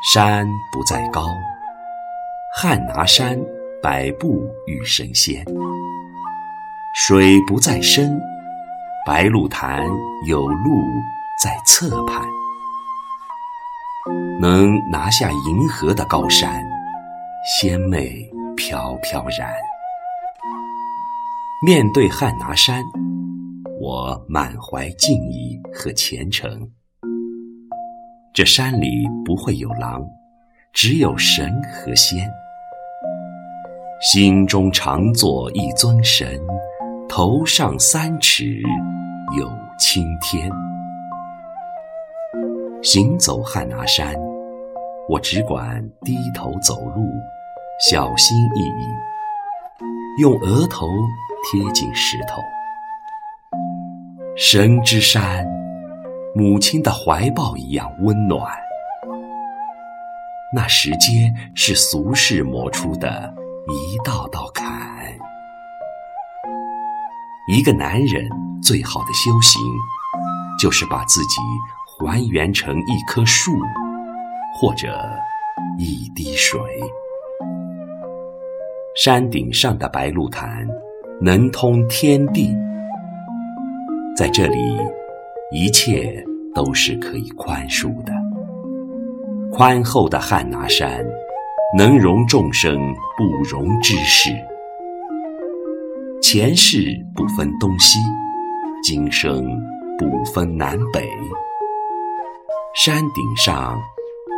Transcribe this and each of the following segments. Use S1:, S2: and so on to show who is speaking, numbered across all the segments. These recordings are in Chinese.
S1: 山不在高，汉拿山百步遇神仙；水不在深，白鹿潭有路在侧畔。能拿下银河的高山，仙妹飘飘然。面对汉拿山，我满怀敬意和虔诚。这山里不会有狼，只有神和仙。心中常做一尊神，头上三尺有青天。行走汉拿山，我只管低头走路，小心翼翼，用额头贴近石头。神之山。母亲的怀抱一样温暖。那石阶是俗世磨出的一道道坎。一个男人最好的修行，就是把自己还原成一棵树，或者一滴水。山顶上的白鹿潭，能通天地，在这里，一切。都是可以宽恕的。宽厚的汉拿山，能容众生不容之事。前世不分东西，今生不分南北。山顶上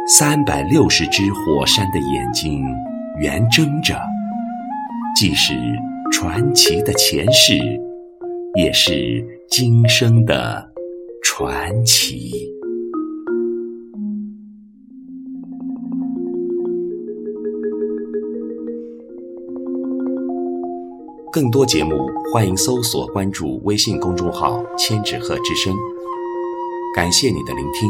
S1: 三百六十只火山的眼睛圆睁着，既是传奇的前世，也是今生的。传奇。更多节目，欢迎搜索关注微信公众号“千纸鹤之声”。感谢你的聆听。